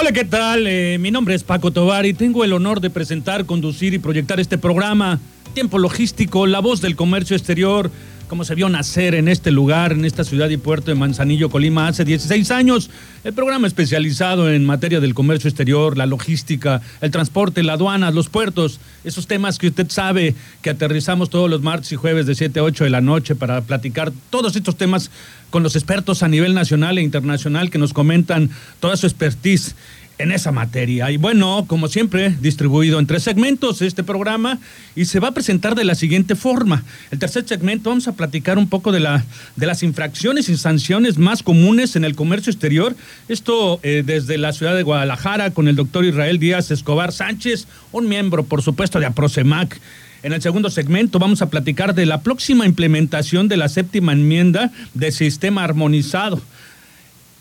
Hola, ¿qué tal? Eh, mi nombre es Paco Tobar y tengo el honor de presentar, conducir y proyectar este programa, Tiempo Logístico, la voz del comercio exterior, como se vio nacer en este lugar, en esta ciudad y puerto de Manzanillo, Colima, hace 16 años. El programa especializado en materia del comercio exterior, la logística, el transporte, la aduana, los puertos, esos temas que usted sabe que aterrizamos todos los martes y jueves de 7 a 8 de la noche para platicar todos estos temas con los expertos a nivel nacional e internacional que nos comentan toda su expertise en esa materia. Y bueno, como siempre, distribuido en tres segmentos este programa y se va a presentar de la siguiente forma. El tercer segmento vamos a platicar un poco de, la, de las infracciones y sanciones más comunes en el comercio exterior. Esto eh, desde la ciudad de Guadalajara con el doctor Israel Díaz Escobar Sánchez, un miembro, por supuesto, de APROCEMAC. En el segundo segmento vamos a platicar de la próxima implementación de la séptima enmienda de sistema armonizado.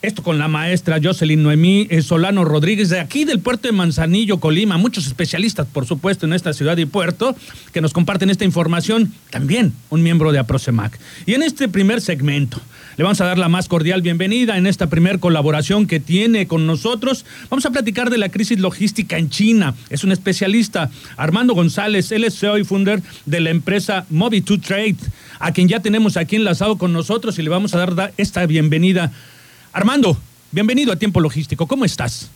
Esto con la maestra Jocelyn Noemí eh, Solano Rodríguez de aquí del puerto de Manzanillo, Colima. Muchos especialistas, por supuesto, en esta ciudad y puerto que nos comparten esta información. También un miembro de APROCEMAC. Y en este primer segmento le vamos a dar la más cordial bienvenida en esta primer colaboración que tiene con nosotros. Vamos a platicar de la crisis logística en China. Es un especialista, Armando González, él es CEO y founder de la empresa Mobi2 Trade, a quien ya tenemos aquí enlazado con nosotros y le vamos a dar esta bienvenida. Armando, bienvenido a Tiempo Logístico. ¿Cómo estás?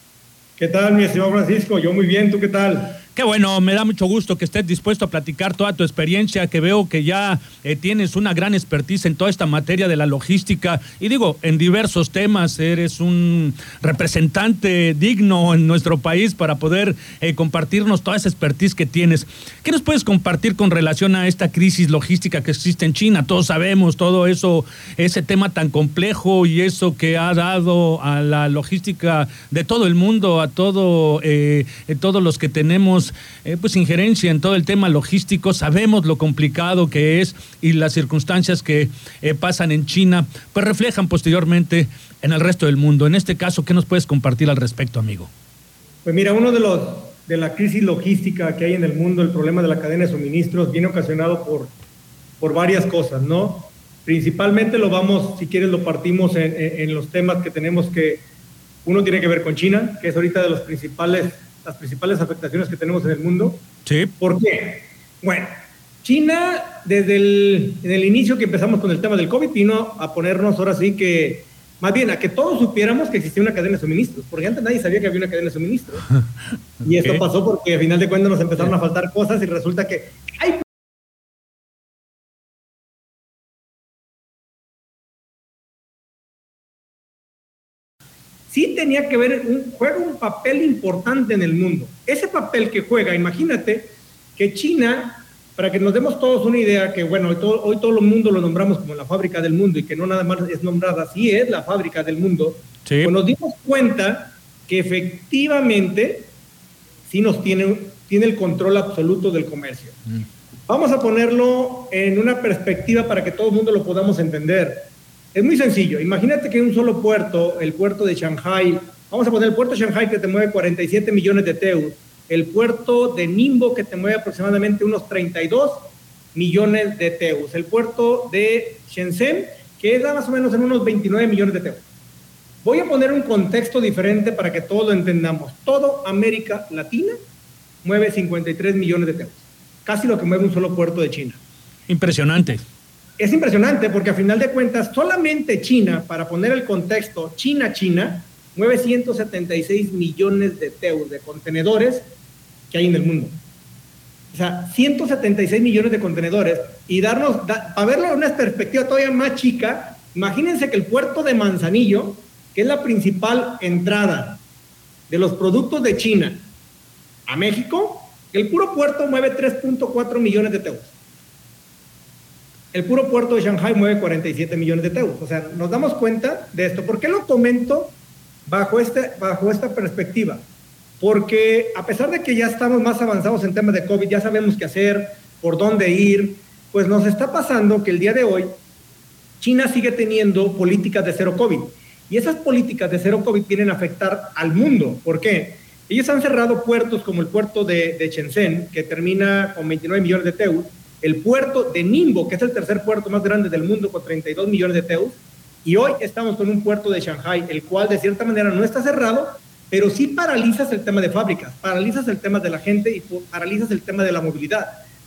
¿Qué tal, mi estimado Francisco? Yo muy bien, ¿tú qué tal? Qué bueno, me da mucho gusto que estés dispuesto a platicar toda tu experiencia, que veo que ya eh, tienes una gran expertise en toda esta materia de la logística y digo, en diversos temas, eres un representante digno en nuestro país para poder eh, compartirnos toda esa expertise que tienes. ¿Qué nos puedes compartir con relación a esta crisis logística que existe en China? Todos sabemos todo eso, ese tema tan complejo y eso que ha dado a la logística de todo el mundo, a todo, eh, todos los que tenemos eh, pues injerencia en todo el tema logístico, sabemos lo complicado que es y las circunstancias que eh, pasan en China, pues reflejan posteriormente en el resto del mundo. En este caso, ¿qué nos puedes compartir al respecto, amigo? Pues mira, uno de los de la crisis logística que hay en el mundo, el problema de la cadena de suministros, viene ocasionado por, por varias cosas, ¿no? Principalmente lo vamos, si quieres, lo partimos en, en los temas que tenemos que, uno tiene que ver con China, que es ahorita de los principales las principales afectaciones que tenemos en el mundo. Sí. ¿Por qué? Bueno, China, desde el, en el inicio que empezamos con el tema del COVID, vino a ponernos ahora sí que, más bien, a que todos supiéramos que existía una cadena de suministros, porque antes nadie sabía que había una cadena de suministros. Y esto pasó porque a final de cuentas nos empezaron a faltar cosas y resulta que sí tenía que ver, un, juega un papel importante en el mundo. Ese papel que juega, imagínate que China, para que nos demos todos una idea, que bueno, hoy todo, hoy todo el mundo lo nombramos como la fábrica del mundo y que no nada más es nombrada, sí es la fábrica del mundo, pues nos dimos cuenta que efectivamente sí nos tiene, tiene el control absoluto del comercio. Mm. Vamos a ponerlo en una perspectiva para que todo el mundo lo podamos entender. Es muy sencillo. Imagínate que un solo puerto, el puerto de Shanghai, vamos a poner el puerto de Shanghai que te mueve 47 millones de teus, el puerto de Nimbo que te mueve aproximadamente unos 32 millones de teus, el puerto de Shenzhen que da más o menos en unos 29 millones de teus. Voy a poner un contexto diferente para que todos lo entendamos. Todo América Latina mueve 53 millones de teus, casi lo que mueve un solo puerto de China. Impresionante es impresionante porque a final de cuentas solamente China, para poner el contexto, China, China, mueve 176 millones de teus, de contenedores que hay en el mundo. O sea, 176 millones de contenedores y darnos, para verlo en una perspectiva todavía más chica, imagínense que el puerto de Manzanillo, que es la principal entrada de los productos de China a México, el puro puerto mueve 3.4 millones de teus. El puro puerto de Shanghai mueve 47 millones de euros. O sea, nos damos cuenta de esto. ¿Por qué lo comento bajo, este, bajo esta perspectiva? Porque a pesar de que ya estamos más avanzados en temas de COVID, ya sabemos qué hacer, por dónde ir, pues nos está pasando que el día de hoy China sigue teniendo políticas de cero COVID. Y esas políticas de cero COVID vienen a afectar al mundo. ¿Por qué? Ellos han cerrado puertos como el puerto de, de Shenzhen, que termina con 29 millones de teus, el puerto de Ningbo, que es el tercer puerto más grande del mundo con 32 millones de teus, y hoy estamos con un puerto de Shanghai, el cual de cierta manera no está cerrado, pero sí paralizas el tema de fábricas, paralizas el tema de la gente y paralizas el tema de la movilidad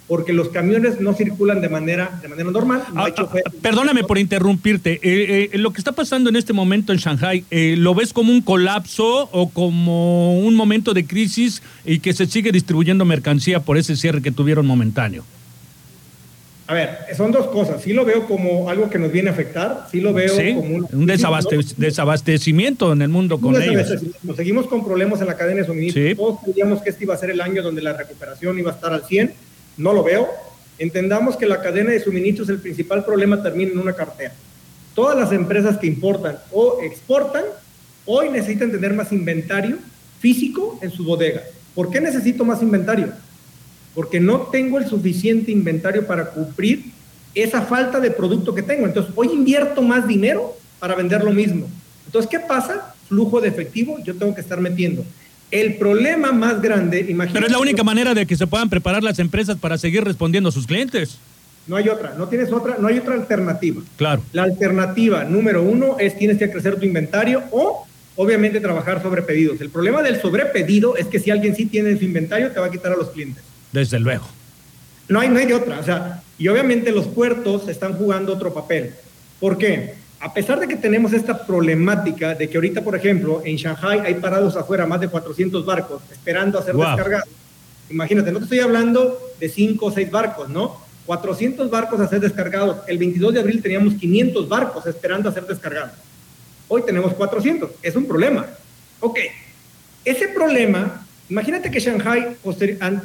porque los camiones no circulan de manera, de manera normal. Ah, ah, perdóname por interrumpirte. Eh, eh, lo que está pasando en este momento en Shanghai, eh, ¿lo ves como un colapso o como un momento de crisis y que se sigue distribuyendo mercancía por ese cierre que tuvieron momentáneo? A ver, son dos cosas. Sí lo veo como algo que nos viene a afectar, sí lo veo como un, desabastecimiento en el mundo con ellos. Nos seguimos con problemas en la cadena de suministro. Todos creíamos que este iba a ser el año donde la recuperación iba a estar al 100. No lo veo. Entendamos que la cadena de suministros, el principal problema termina en una cartera. Todas las empresas que importan o exportan hoy necesitan tener más inventario físico en su bodega. ¿Por qué necesito más inventario? Porque no tengo el suficiente inventario para cubrir esa falta de producto que tengo. Entonces, hoy invierto más dinero para vender lo mismo. Entonces, ¿qué pasa? Flujo de efectivo, yo tengo que estar metiendo. El problema más grande, imagínate. Pero es la única manera de que se puedan preparar las empresas para seguir respondiendo a sus clientes. No hay otra, no tienes otra, no hay otra alternativa. Claro. La alternativa número uno es tienes que crecer tu inventario o obviamente trabajar sobre pedidos. El problema del sobrepedido es que si alguien sí tiene su inventario, te va a quitar a los clientes. Desde luego. No hay, no hay de otra. O sea, y obviamente los puertos están jugando otro papel. ¿Por qué? A pesar de que tenemos esta problemática de que ahorita, por ejemplo, en Shanghai hay parados afuera más de 400 barcos esperando a ser descargados. Imagínate, no te estoy hablando de 5 o 6 barcos, ¿no? 400 barcos a ser descargados. El 22 de abril teníamos 500 barcos esperando a ser descargados. Hoy tenemos 400. Es un problema. Ok. Ese problema Imagínate que Shanghai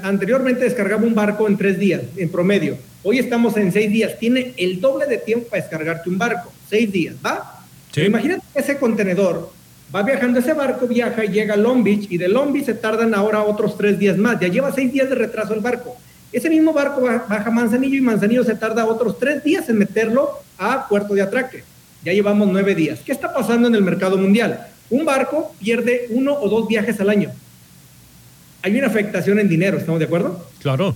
anteriormente descargaba un barco en tres días, en promedio. Hoy estamos en seis días. Tiene el doble de tiempo para descargarte un barco. Seis días, ¿va? Imagínate que ese contenedor va viajando, ese barco viaja y llega a Long Beach y de Long Beach se tardan ahora otros tres días más. Ya lleva seis días de retraso el barco. Ese mismo barco baja a Manzanillo y Manzanillo se tarda otros tres días en meterlo a puerto de atraque. Ya llevamos nueve días. ¿Qué está pasando en el mercado mundial? Un barco pierde uno o dos viajes al año hay una afectación en dinero, ¿estamos de acuerdo? Claro.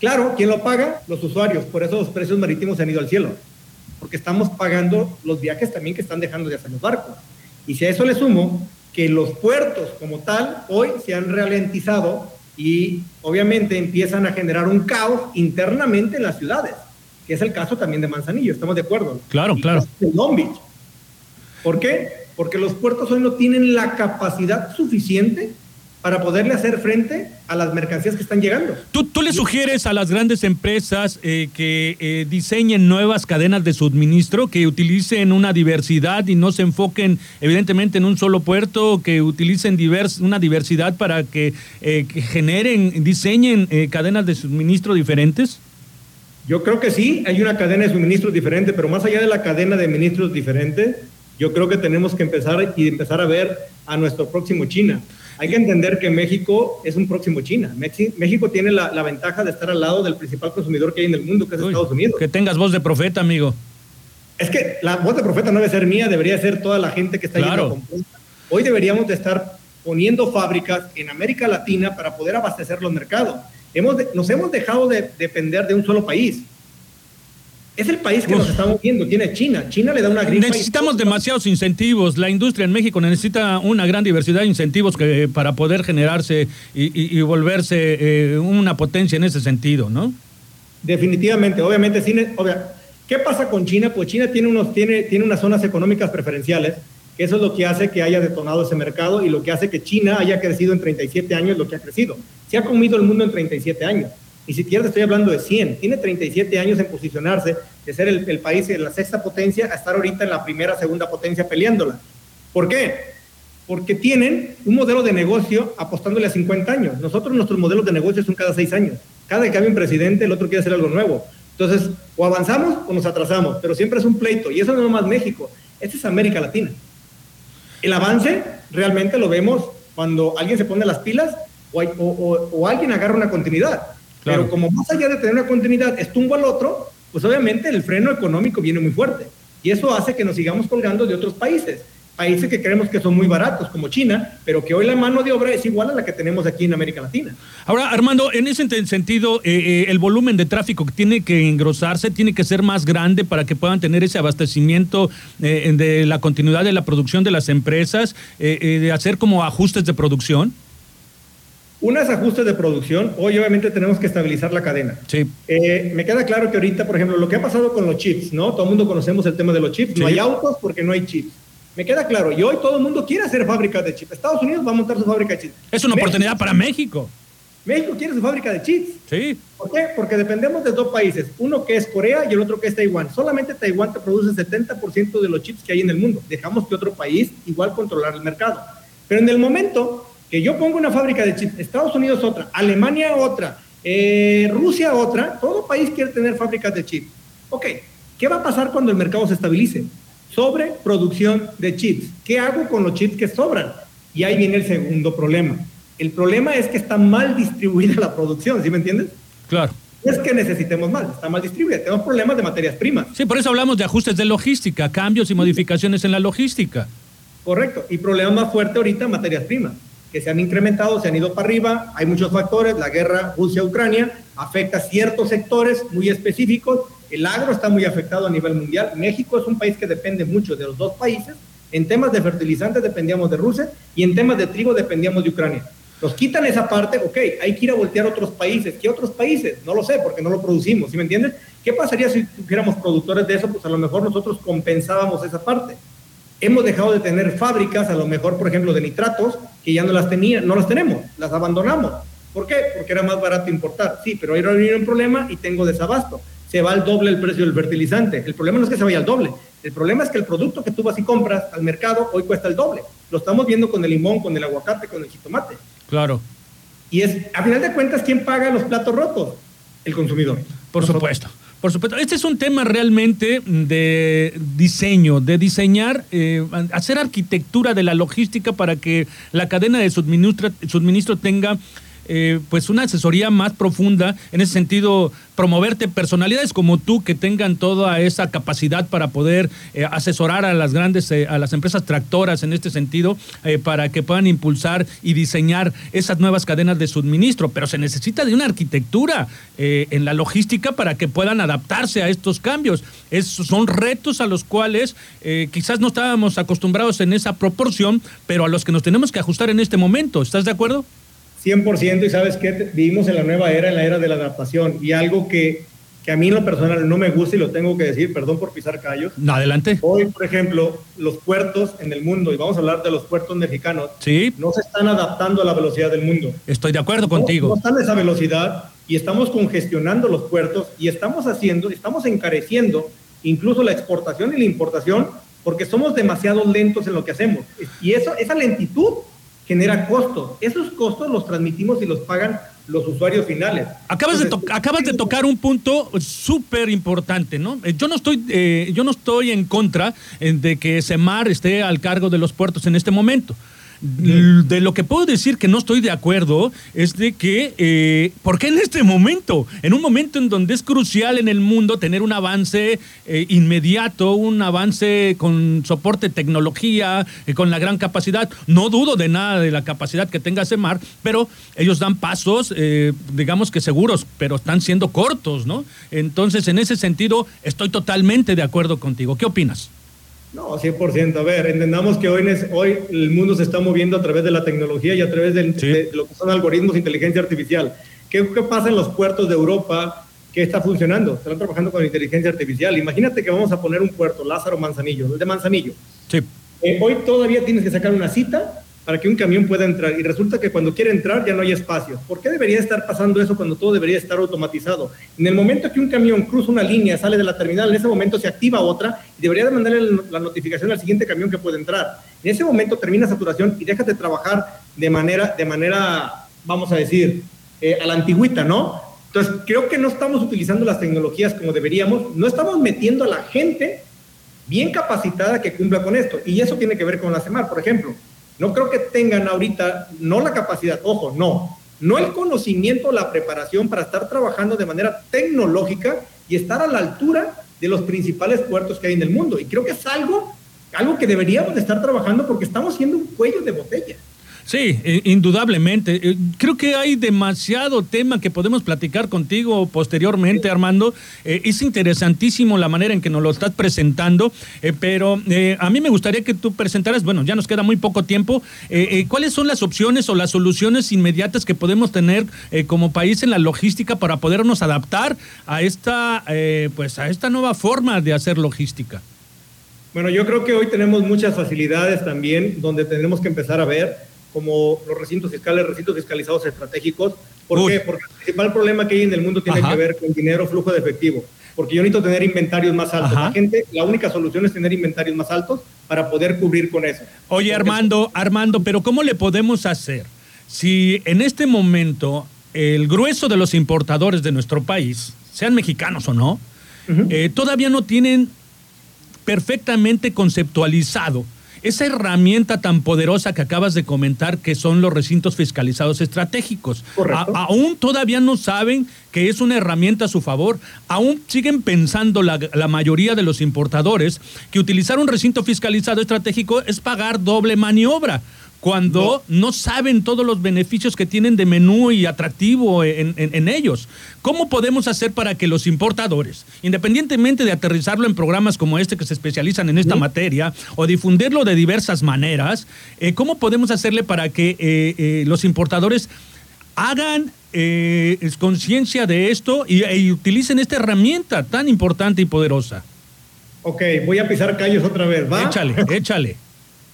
Claro, ¿quién lo paga? Los usuarios. Por eso los precios marítimos se han ido al cielo. Porque estamos pagando los viajes también que están dejando de hacer los barcos. Y si a eso le sumo que los puertos como tal hoy se han ralentizado y obviamente empiezan a generar un caos internamente en las ciudades, que es el caso también de Manzanillo, ¿estamos de acuerdo? Claro, claro. De Long Beach. ¿Por qué? Porque los puertos hoy no tienen la capacidad suficiente para poderle hacer frente a las mercancías que están llegando. ¿Tú, tú le sugieres a las grandes empresas eh, que eh, diseñen nuevas cadenas de suministro, que utilicen una diversidad y no se enfoquen evidentemente en un solo puerto, que utilicen divers, una diversidad para que, eh, que generen, diseñen cadenas de suministro diferentes? Yo creo que sí, hay una cadena de suministro diferente, pero más allá de la cadena de ministros diferente, yo creo que tenemos que empezar y empezar a ver a nuestro próximo China. Hay que entender que México es un próximo China. México tiene la, ventaja de estar al lado del principal consumidor que hay en el mundo, que es Estados Unidos. Que tengas voz de profeta, amigo. Es que la voz de profeta no debe ser mía, debería ser toda la gente que está claro. Hoy deberíamos de estar poniendo fábricas en América Latina para poder abastecer los mercados. Hemos nos hemos dejado de depender de un solo país. Es el país que nos estamos viendo, tiene China. China le da una gripa. Necesitamos demasiados incentivos. La industria en México necesita una gran diversidad de incentivos que, para poder generarse y, volverse eh, una potencia en ese sentido, ¿no? Definitivamente, obviamente, ¿qué pasa con China? Pues China tiene, unos, tiene, tiene unas zonas económicas preferenciales, que eso es lo que hace que haya detonado ese mercado y lo que hace que China haya crecido en 37 años lo que ha crecido. Se ha comido el mundo en 37 años ni siquiera estoy hablando de 100. Tiene 37 años en posicionarse, de ser el, el país de la sexta potencia a estar ahorita en la primera, segunda potencia peleándola. ¿Por qué? Porque tienen un modelo de negocio apostándole a 50 años. Nosotros nuestros modelos de negocio son cada 6 años. Cada que cambia un presidente, el otro quiere hacer algo nuevo. Entonces, o avanzamos o nos atrasamos, pero siempre es un pleito. Y eso no es más México, este es América Latina. El avance realmente lo vemos cuando alguien se pone las pilas o, o, alguien agarra una continuidad. Pero como más allá de tener una continuidad es tumbo al otro, pues obviamente el freno económico viene muy fuerte. Y eso hace que nos sigamos colgando de otros países países que creemos que son muy baratos, como China, pero que hoy la mano de obra es igual a la que tenemos aquí en América Latina. Ahora, Armando, en ese sentido, eh, eh, el volumen de tráfico que tiene que engrosarse, tiene que ser más grande para que puedan tener ese abastecimiento eh, de la continuidad de la producción de las empresas, de hacer como ajustes de producción. Unas ajustes de producción, hoy obviamente tenemos que estabilizar la cadena. Sí. me queda claro que ahorita, por ejemplo, lo que ha pasado con los chips, ¿no? Todo el mundo conocemos el tema de los chips. No hay autos porque no hay chips me queda claro. Y hoy todo el mundo quiere hacer fábricas de chips. Estados Unidos va a montar su fábrica de chips. Es una oportunidad para México. México quiere su fábrica de chips. Sí. ¿Por qué? Porque dependemos de dos países, uno que es Corea y el otro que es Taiwán. Solamente Taiwán te produce 70% de los chips que hay en el mundo. Dejamos que otro país igual controlar el mercado. Pero en el momento que yo pongo una fábrica de chips, Estados Unidos otra, Alemania otra, eh, Rusia otra, todo país quiere tener fábricas de chips. Ok, ¿qué va a pasar cuando el mercado se estabilice? sobre producción de chips. ¿Qué hago con los chips que sobran? Y ahí viene el segundo problema. El problema es que está mal distribuida la producción, ¿sí me entiendes? Claro. No es que necesitemos más, está mal distribuida. Tenemos problemas de materias primas. Sí, por eso hablamos de ajustes de logística, cambios y modificaciones en la logística. Correcto. Y problema más fuerte ahorita, materias primas, que se han incrementado, se han ido para arriba. Hay muchos factores. La guerra Rusia-Ucrania afecta ciertos sectores muy específicos el agro está muy afectado a nivel mundial. México es un país que depende mucho de los dos países. En temas de fertilizantes dependíamos de Rusia y en temas de trigo dependíamos de Ucrania. Nos quitan esa parte, ok, hay que ir a voltear a otros países. ¿Qué otros países? No lo sé, porque no lo producimos, ¿sí me entienden? ¿Qué pasaría si tuviéramos productores de eso? Pues a lo mejor nosotros compensábamos esa parte. Hemos dejado de tener fábricas, a lo mejor, por ejemplo, de nitratos, que ya no las tenía, no las tenemos, las abandonamos. ¿Por qué? Porque era más barato importar. Sí, pero ahora viene un problema y tengo desabasto se va al doble el precio del fertilizante. El problema no es que se vaya al doble, el problema es que el producto que tú vas y compras al mercado hoy cuesta el doble. Lo estamos viendo con el limón, con el aguacate, con el jitomate. Claro. Y es, a final de cuentas, ¿quién paga los platos rotos? El consumidor. Por supuesto. Por supuesto, este es un tema realmente de diseño, de diseñar, eh, hacer arquitectura de la logística para que la cadena de suministro, suministro tenga eh, pues una asesoría más profunda, en ese sentido, promoverte personalidades como tú que tengan toda esa capacidad para poder eh, asesorar a las grandes, eh, a las empresas tractoras en este sentido, para que puedan impulsar y diseñar esas nuevas cadenas de suministro. Pero se necesita de una arquitectura en la logística para que puedan adaptarse a estos cambios. Es, son retos a los cuales quizás no estábamos acostumbrados en esa proporción, pero a los que nos tenemos que ajustar en este momento. ¿Estás de acuerdo? 100% y sabes que vivimos en la nueva era, en la era de la adaptación y algo que, que a mí en lo personal no me gusta y lo tengo que decir, perdón por pisar callos. Adelante. Hoy, por ejemplo, los puertos en el mundo, y vamos a hablar de los puertos mexicanos, ¿Sí? no se están adaptando a la velocidad del mundo. Estoy de acuerdo contigo. No, están a esa velocidad y estamos congestionando los puertos y estamos haciendo, estamos encareciendo incluso la exportación y la importación porque somos demasiado lentos en lo que hacemos. Y eso, esa lentitud genera costos. Esos costos los transmitimos y los pagan los usuarios finales. Acabas, de, acabas de tocar un punto súper importante, ¿no? Eh, yo no estoy, eh, yo no estoy en contra eh, de que Semar esté al cargo de los puertos en este momento. De lo que puedo decir que no estoy de acuerdo es de que, eh, ¿por qué en este momento? En un momento en donde es crucial en el mundo tener un avance eh, inmediato, un avance con soporte tecnología, eh, con la gran capacidad. No dudo de nada de la capacidad que tenga Semar, pero ellos dan pasos, digamos que seguros, pero están siendo cortos, ¿no? Entonces, en ese sentido, estoy totalmente de acuerdo contigo. ¿Qué opinas? No, 100%. A ver, entendamos que hoy, hoy el mundo se está moviendo a través de la tecnología y a través de, lo que son algoritmos de inteligencia artificial. ¿Qué, pasa en los puertos de Europa? ¿Qué está funcionando? Están trabajando con inteligencia artificial. Imagínate que vamos a poner un puerto, Lázaro Manzanillo, el de Manzanillo. Sí. Eh, hoy todavía tienes que sacar una cita para que un camión pueda entrar y resulta que cuando quiere entrar ya no hay espacio. ¿Por qué debería estar pasando eso cuando todo debería estar automatizado? En el momento que un camión cruza una línea, sale de la terminal, en ese momento se activa otra y debería de mandarle la notificación al siguiente camión que puede entrar. En ese momento termina saturación y dejas de trabajar de manera, de manera vamos a decir, eh, a la antigüita, ¿no? Entonces, creo que no estamos utilizando las tecnologías como deberíamos, no estamos metiendo a la gente bien capacitada que cumpla con esto. Y eso tiene que ver con la CEMAR, por ejemplo. No creo que tengan ahorita, no la capacidad, ojo, no, no el conocimiento, la preparación para estar trabajando de manera tecnológica y estar a la altura de los principales puertos que hay en el mundo. Y creo que es algo, algo que deberíamos de estar trabajando porque estamos siendo un cuello de botella. Sí, eh, indudablemente. Eh, creo que hay demasiado tema que podemos platicar contigo posteriormente, Armando. Eh, es interesantísimo la manera en que nos lo estás presentando, pero a mí me gustaría que tú presentaras, bueno, ya nos queda muy poco tiempo, ¿cuáles son las opciones o las soluciones inmediatas que podemos tener como país en la logística para podernos adaptar a esta, pues, a esta nueva forma de hacer logística? Bueno, yo creo que hoy tenemos muchas facilidades también donde tenemos que empezar a ver como los recintos fiscales, recintos fiscalizados estratégicos. ¿Por qué? Porque el principal problema que hay en el mundo tiene que ver con dinero, flujo de efectivo. Porque yo necesito tener inventarios más altos. La gente, la única solución es tener inventarios más altos para poder cubrir con eso. Oye, Armando, Armando, pero ¿cómo le podemos hacer si en este momento el grueso de los importadores de nuestro país, sean mexicanos o no, eh, todavía no tienen perfectamente conceptualizado esa herramienta tan poderosa que acabas de comentar, que son los recintos fiscalizados estratégicos. aún todavía no saben que es una herramienta a su favor. Aún siguen pensando la, la mayoría de los importadores que utilizar un recinto fiscalizado estratégico es pagar doble maniobra cuando no. saben todos los beneficios que tienen de menú y atractivo en, ellos. ¿Cómo podemos hacer para que los importadores, independientemente de aterrizarlo en programas como este que se especializan en esta materia o difundirlo de diversas maneras, eh, cómo podemos hacerle para que eh, eh, los importadores hagan conciencia de esto y, y utilicen esta herramienta tan importante y poderosa? Ok, voy a pisar callos otra vez, ¿va? Échale, échale.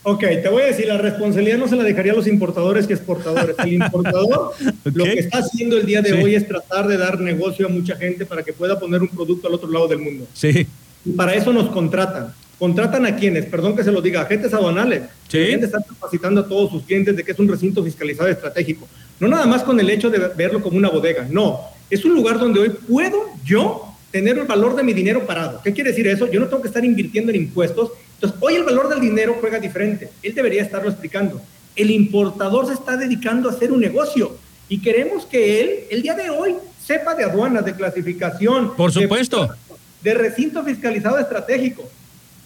Ok, te voy a decir, la responsabilidad no se la dejaría a los importadores que exportadores. El importador lo que está haciendo el día de hoy es tratar de dar negocio a mucha gente para que pueda poner un producto al otro lado del mundo. Sí. Y para eso nos contratan. ¿Contratan a quienes? Perdón que se lo diga, agentes aduanales. Sí. Gente está capacitando a todos sus clientes de que es un recinto fiscalizado estratégico. No nada más con el hecho de verlo como una bodega, no. Es un lugar donde hoy puedo yo tener el valor de mi dinero parado. ¿Qué quiere decir eso? Yo no tengo que estar invirtiendo en impuestos entonces, hoy el valor del dinero juega diferente. Él debería estarlo explicando. El importador se está dedicando a hacer un negocio y queremos que él, el día de hoy, sepa de aduanas, de clasificación. Por supuesto. De, recinto fiscalizado estratégico.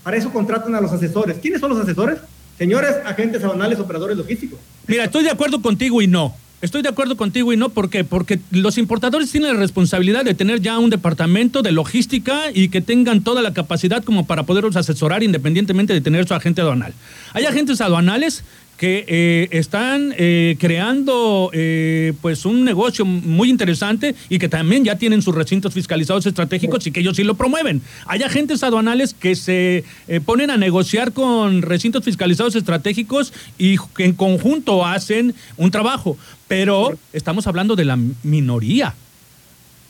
Para eso contratan a los asesores. ¿Quiénes son los asesores? Señores agentes aduanales, operadores logísticos. Mira, estoy de acuerdo contigo y no. Estoy de acuerdo contigo y no, ¿por qué? Porque los importadores tienen la responsabilidad de tener ya un departamento de logística y que tengan toda la capacidad como para poderlos asesorar independientemente de tener su agente aduanal. Hay agentes aduanales que eh, están eh, creando eh, pues un negocio muy interesante y que también ya tienen sus recintos fiscalizados estratégicos y que ellos sí lo promueven. Hay agentes aduanales que se ponen a negociar con recintos fiscalizados estratégicos y que en conjunto hacen un trabajo, pero estamos hablando de la minoría.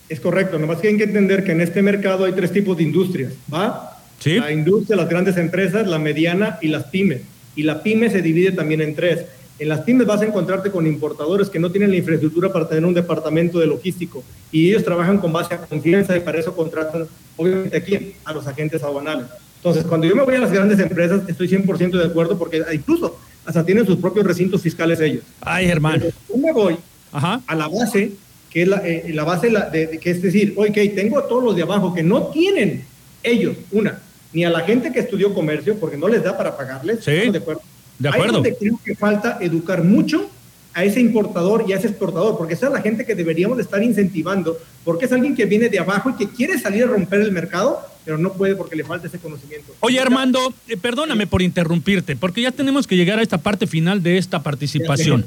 Es correcto, nomás que hay que entender que en este mercado hay tres tipos de industrias, ¿va? Sí. La industria, las grandes empresas, la mediana y las pymes y la pyme se divide también en tres. En las pymes vas a encontrarte con importadores que no tienen la infraestructura para tener un departamento de logístico y ellos trabajan con base a confianza y para eso contratan, obviamente, aquí a los agentes aduanales. Entonces, cuando yo me voy a las grandes empresas, estoy 100% de acuerdo porque incluso hasta tienen sus propios recintos fiscales ellos. Ay, hermano. yo me voy a la base, que es la, eh, la base de, que es decir, ok, tengo a todos los de abajo que no tienen ellos, una, ni a la gente que estudió comercio, porque no les da para pagarles. Sí, de acuerdo. De acuerdo. Ahí creo que falta educar mucho a ese importador y a ese exportador, porque esa es la gente que deberíamos estar incentivando, porque es alguien que viene de abajo y que quiere salir a romper el mercado, pero no puede porque le falta ese conocimiento. Oye, Armando, eh, perdóname por interrumpirte, porque ya tenemos que llegar a esta parte final de esta participación.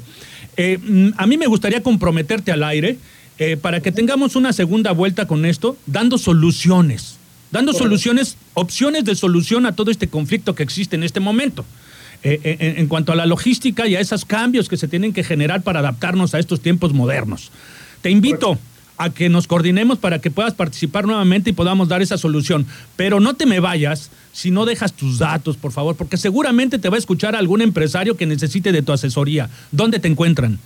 Eh, mm, a mí me gustaría comprometerte al aire eh, para que tengamos una segunda vuelta con esto, dando soluciones dando soluciones, opciones de solución a todo este conflicto que existe en este momento. En, cuanto a la logística y a esos cambios que se tienen que generar para adaptarnos a estos tiempos modernos. Te invito a que nos coordinemos para que puedas participar nuevamente y podamos dar esa solución. Pero no te me vayas si no dejas tus datos, por favor, porque seguramente te va a escuchar algún empresario que necesite de tu asesoría. ¿Dónde te encuentran?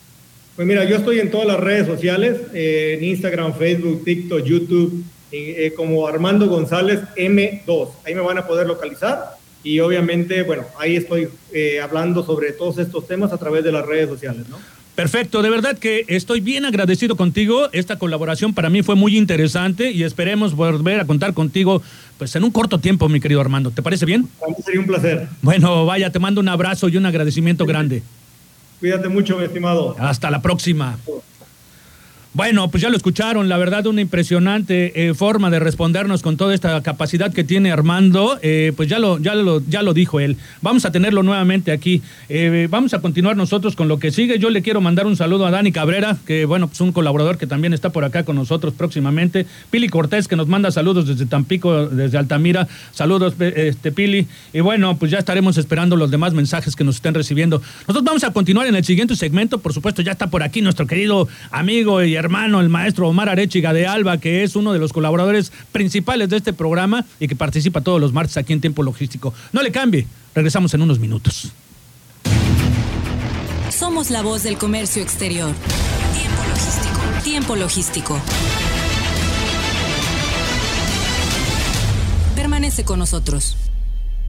Pues mira, yo estoy en todas las redes sociales, eh, en Instagram, Facebook, TikTok, YouTube, eh, como Armando González M2. Ahí me van a poder localizar y obviamente, bueno, ahí estoy eh, hablando sobre todos estos temas a través de las redes sociales, ¿no? Perfecto, de verdad que estoy bien agradecido contigo. Esta colaboración para mí fue muy interesante y esperemos volver a contar contigo pues en un corto tiempo, mi querido Armando. ¿Te parece bien? Para mí sería un placer. Bueno, vaya, te mando un abrazo y un agradecimiento grande. Cuídate mucho, mi estimado. Hasta la próxima. Bueno, pues ya lo escucharon, la verdad una impresionante eh, forma de respondernos con toda esta capacidad que tiene Armando, eh, pues ya lo, ya, lo, ya lo dijo él. Vamos a tenerlo nuevamente aquí. Eh, vamos a continuar nosotros con lo que sigue. Yo le quiero mandar un saludo a Dani Cabrera, que bueno, pues un colaborador que también está por acá con nosotros próximamente. Pili Cortés, que nos manda saludos desde Tampico, desde Altamira. Saludos, este Pili. Y bueno, pues ya estaremos esperando los demás mensajes que nos estén recibiendo. Nosotros vamos a continuar en el siguiente segmento. Por supuesto, ya está por aquí nuestro querido amigo y hermano, el maestro Omar Arechiga de Alba, que es uno de los colaboradores principales de este programa y que participa todos los martes aquí en Tiempo Logístico. No le cambie, regresamos en unos minutos. Somos la voz del comercio exterior. Tiempo logístico. Tiempo logístico. Permanece con nosotros.